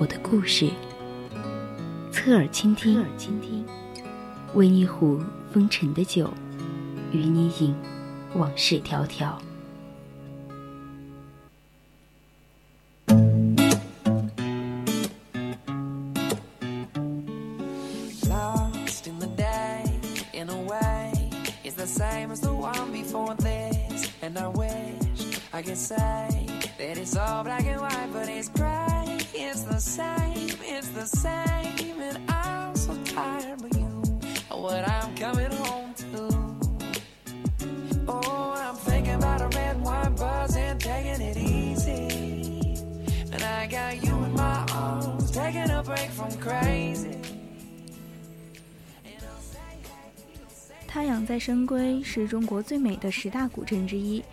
我的故事，侧耳倾听，侧耳倾听，温一壶。风尘的酒，与你饮，往事迢迢。The same, it's the same, and I'm so tired of you. What I'm coming home to. Oh, I'm thinking about a red wine buzz and taking it easy. And I got you in my arms, taking a break from crazy. 太养在深闺是中国最美的十大古镇之一，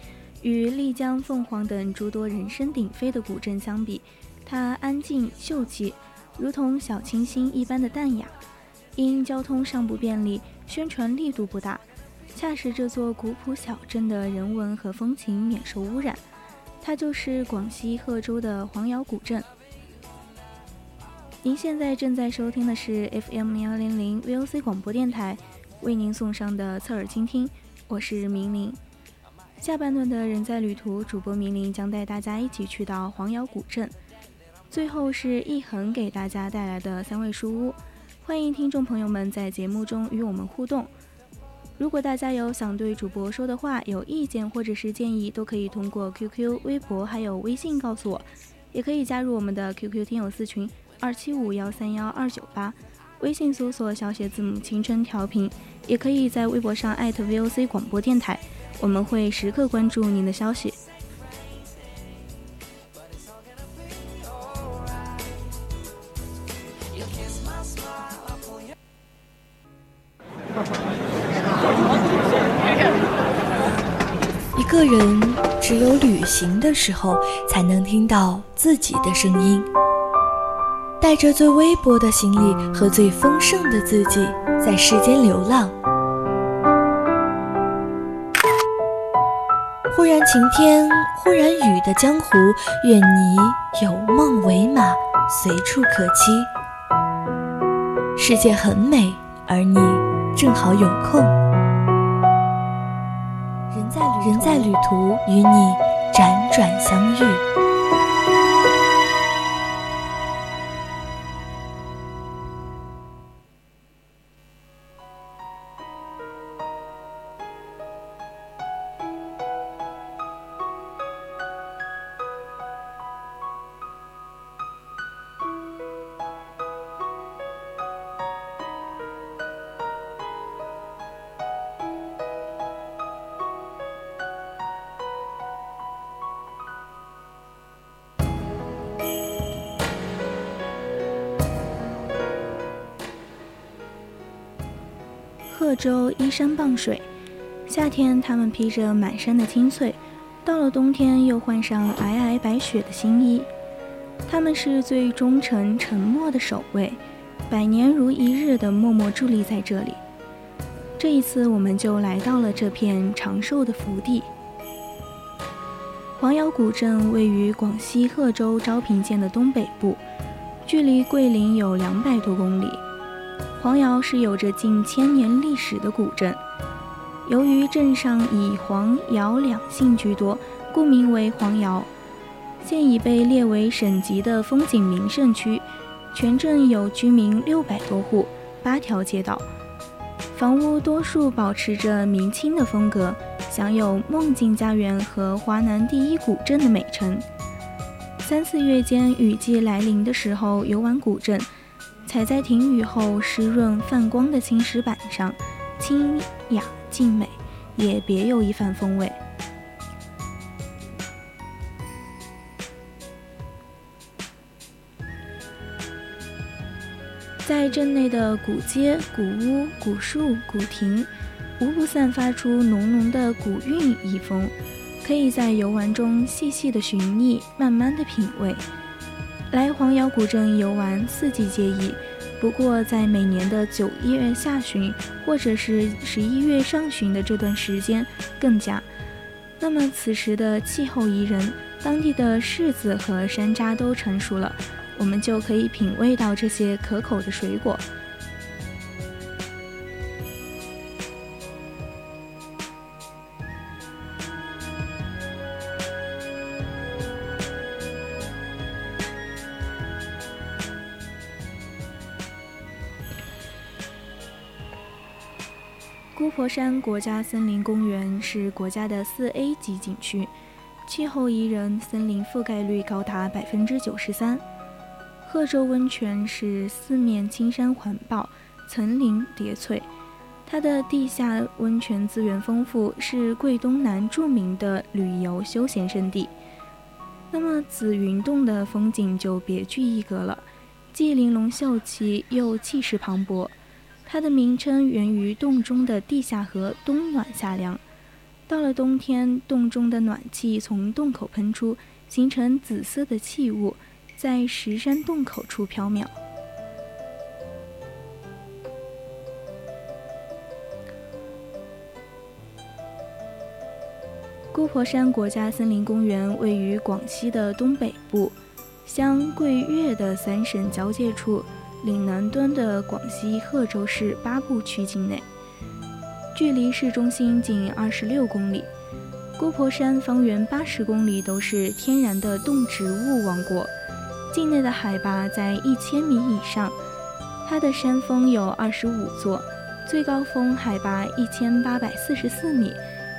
与丽江、凤凰等诸多人声鼎沸的古镇相比，它安静秀气，如同小清新一般的淡雅。因交通尚不便利，宣传力度不大，恰使这座古朴小镇的人文和风情免受污染。它就是广西贺州的黄姚古镇。您现在正在收听的是 FM 幺零零 VOC 广播电台。为您送上的侧耳倾听，我是明玲。下半段的人在旅途，主播明玲将带大家一起去到黄姚古镇。最后是一恒给大家带来的三味书屋，欢迎听众朋友们在节目中与我们互动。如果大家有想对主播说的话、有意见或者是建议，都可以通过 QQ、微博还有微信告诉我，也可以加入我们的 QQ 听友四群二七五幺三幺二九八，微信搜索小写字母青春调频。也可以在微博上艾特 VOC 广播电台，我们会时刻关注您的消息。行的时候，才能听到自己的声音。带着最微薄的行李和最丰盛的自己，在世间流浪。忽然晴天，忽然雨的江湖，愿你有梦为马，随处可栖。世界很美，而你正好有空。人在旅人在旅途，与你转相遇。州依山傍水，夏天他们披着满山的青翠，到了冬天又换上皑皑白雪的新衣。他们是最忠诚、沉默的守卫，百年如一日的默默伫立在这里。这一次，我们就来到了这片长寿的福地。黄姚古镇位于广西贺州昭平县的东北部，距离桂林有两百多公里。黄瑶是有着近千年历史的古镇，由于镇上以黄瑶两姓居多，故名为黄瑶。现已被列为省级的风景名胜区，全镇有居民六百多户，八条街道，房屋多数保持着明清的风格，享有“梦境家园”和“华南第一古镇”的美称。三四月间雨季来临的时候，游玩古镇。踩在停雨后湿润泛光的青石板上，清雅静美，也别有一番风味。在镇内的古街、古屋、古树、古亭，无不散发出浓浓的古韵遗风，可以在游玩中细细的寻觅，慢慢的品味。来黄姚古镇游玩，四季皆宜。不过，在每年的九月下旬或者是十一月上旬的这段时间更佳。那么此时的气候宜人，当地的柿子和山楂都成熟了，我们就可以品味到这些可口的水果。姑婆山国家森林公园是国家的四 A 级景区，气候宜人，森林覆盖率高达百分之九十三。贺州温泉是四面青山环抱，层林叠翠，它的地下温泉资源丰富，是桂东南著名的旅游休闲胜地。那么紫云洞的风景就别具一格了，既玲珑秀气，又气势磅礴。它的名称源于洞中的地下河冬暖夏凉，到了冬天，洞中的暖气从洞口喷出，形成紫色的气雾，在石山洞口处飘渺。姑婆山国家森林公园位于广西的东北部，湘桂粤的三省交界处。岭南端的广西贺州市八步区境内，距离市中心仅二十六公里。姑婆山方圆八十公里都是天然的动植物王国，境内的海拔在一千米以上。它的山峰有二十五座，最高峰海拔一千八百四十四米，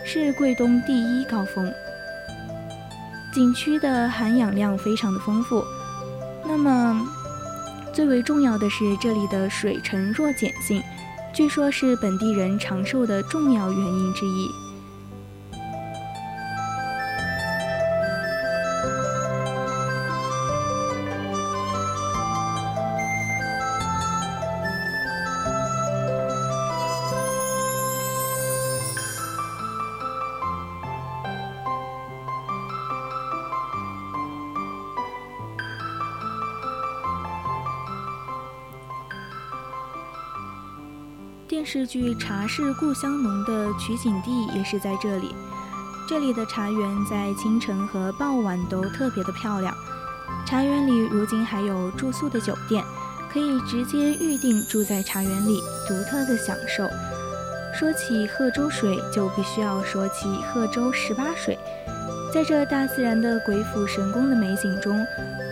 是桂东第一高峰。景区的含氧量非常的丰富，那么。最为重要的是，这里的水沉弱碱性，据说是本地人长寿的重要原因之一。视剧《茶是故乡浓》的取景地也是在这里。这里的茶园在清晨和傍晚都特别的漂亮。茶园里如今还有住宿的酒店，可以直接预定住在茶园里，独特的享受。说起贺州水，就必须要说起贺州十八水。在这大自然的鬼斧神工的美景中，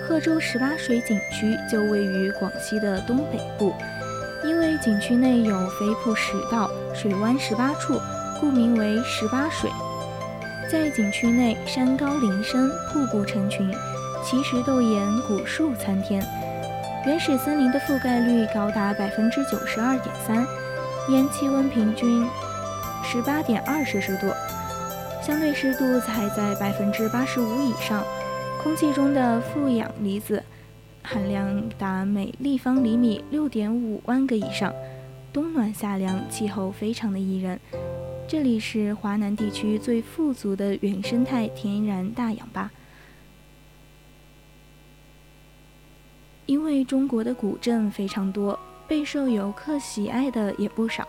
贺州十八水景区就位于广西的东北部。因为景区内有飞瀑十道、水湾十八处，故名为十八水。在景区内，山高林深，瀑布成群，奇石斗岩，古树参天。原始森林的覆盖率高达百分之九十二点三，年气温平均十八点二摄氏度，相对湿度才在百分之八十五以上，空气中的负氧离子。含量达每立方厘米六点五万个以上，冬暖夏凉，气候非常的宜人。这里是华南地区最富足的原生态天然大氧吧。因为中国的古镇非常多，备受游客喜爱的也不少。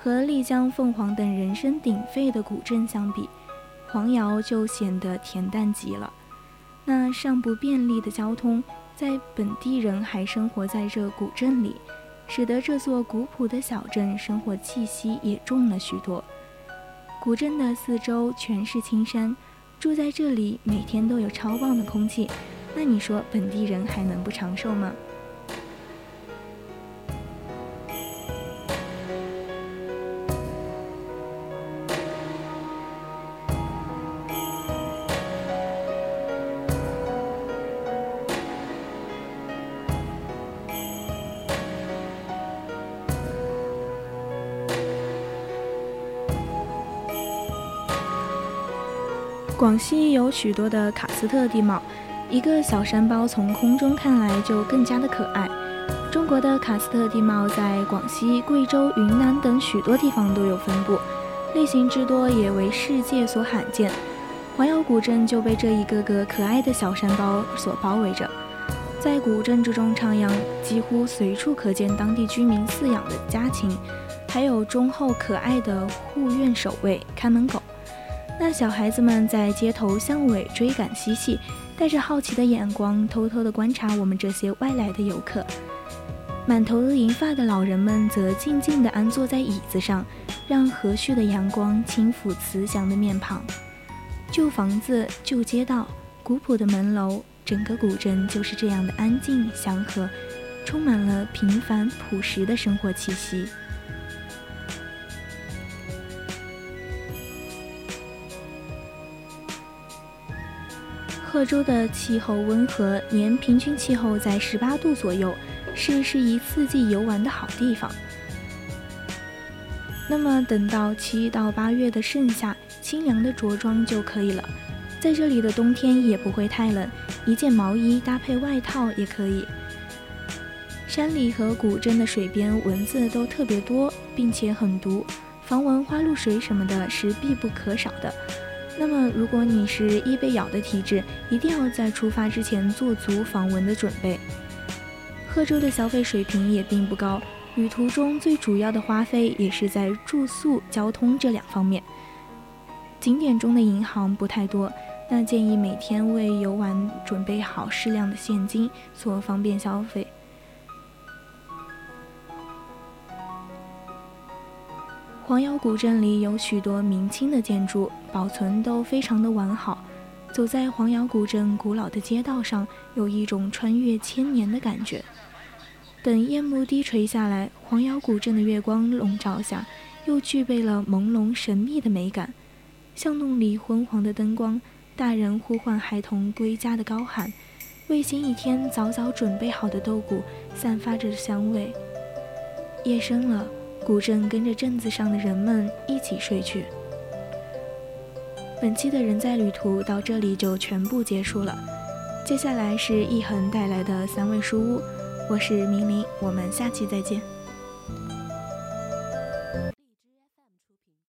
和丽江、凤凰等人声鼎沸的古镇相比，黄瑶就显得恬淡极了。那尚不便利的交通。在本地人还生活在这古镇里，使得这座古朴的小镇生活气息也重了许多。古镇的四周全是青山，住在这里每天都有超棒的空气，那你说本地人还能不长寿吗？广西有许多的喀斯特地貌，一个小山包从空中看来就更加的可爱。中国的喀斯特地貌在广西、贵州、云南等许多地方都有分布，类型之多也为世界所罕见。黄窑古镇就被这一个个可爱的小山包所包围着，在古镇之中徜徉，几乎随处可见当地居民饲养的家禽，还有忠厚可爱的护院守卫、看门狗。小孩子们在街头巷尾追赶嬉戏，带着好奇的眼光偷偷地观察我们这些外来的游客。满头银发的老人们则静静地安坐在椅子上，让和煦的阳光轻抚慈祥的面庞。旧房子、旧街道、古朴的门楼，整个古镇就是这样的安静祥和，充满了平凡朴实的生活气息。贺州的气候温和，年平均气候在十八度左右，是适宜四季游玩的好地方。那么，等到七到八月的盛夏。清凉的着装就可以了，在这里的冬天也不会太冷，一件毛衣搭配外套也可以。山里和古镇的水边蚊子都特别多，并且很毒，防蚊花露水什么的是必不可少的。那么，如果你是易被咬的体质，一定要在出发之前做足防蚊的准备。贺州的消费水平也并不高，旅途中最主要的花费也是在住宿、交通这两方面。景点中的银行不太多，那建议每天为游玩准备好适量的现金，做方便消费。黄姚古镇里有许多明清的建筑，保存都非常的完好。走在黄姚古镇古老的街道上，有一种穿越千年的感觉。等夜幕低垂下来，黄姚古镇的月光笼罩下，又具备了朦胧神秘的美感。巷弄里昏黄的灯光，大人呼唤孩童归家的高喊，为新一天早早准备好的豆鼓散发着香味。夜深了，古镇跟着镇子上的人们一起睡去。本期的人在旅途到这里就全部结束了，接下来是易恒带来的三味书屋，我是明明，我们下期再见。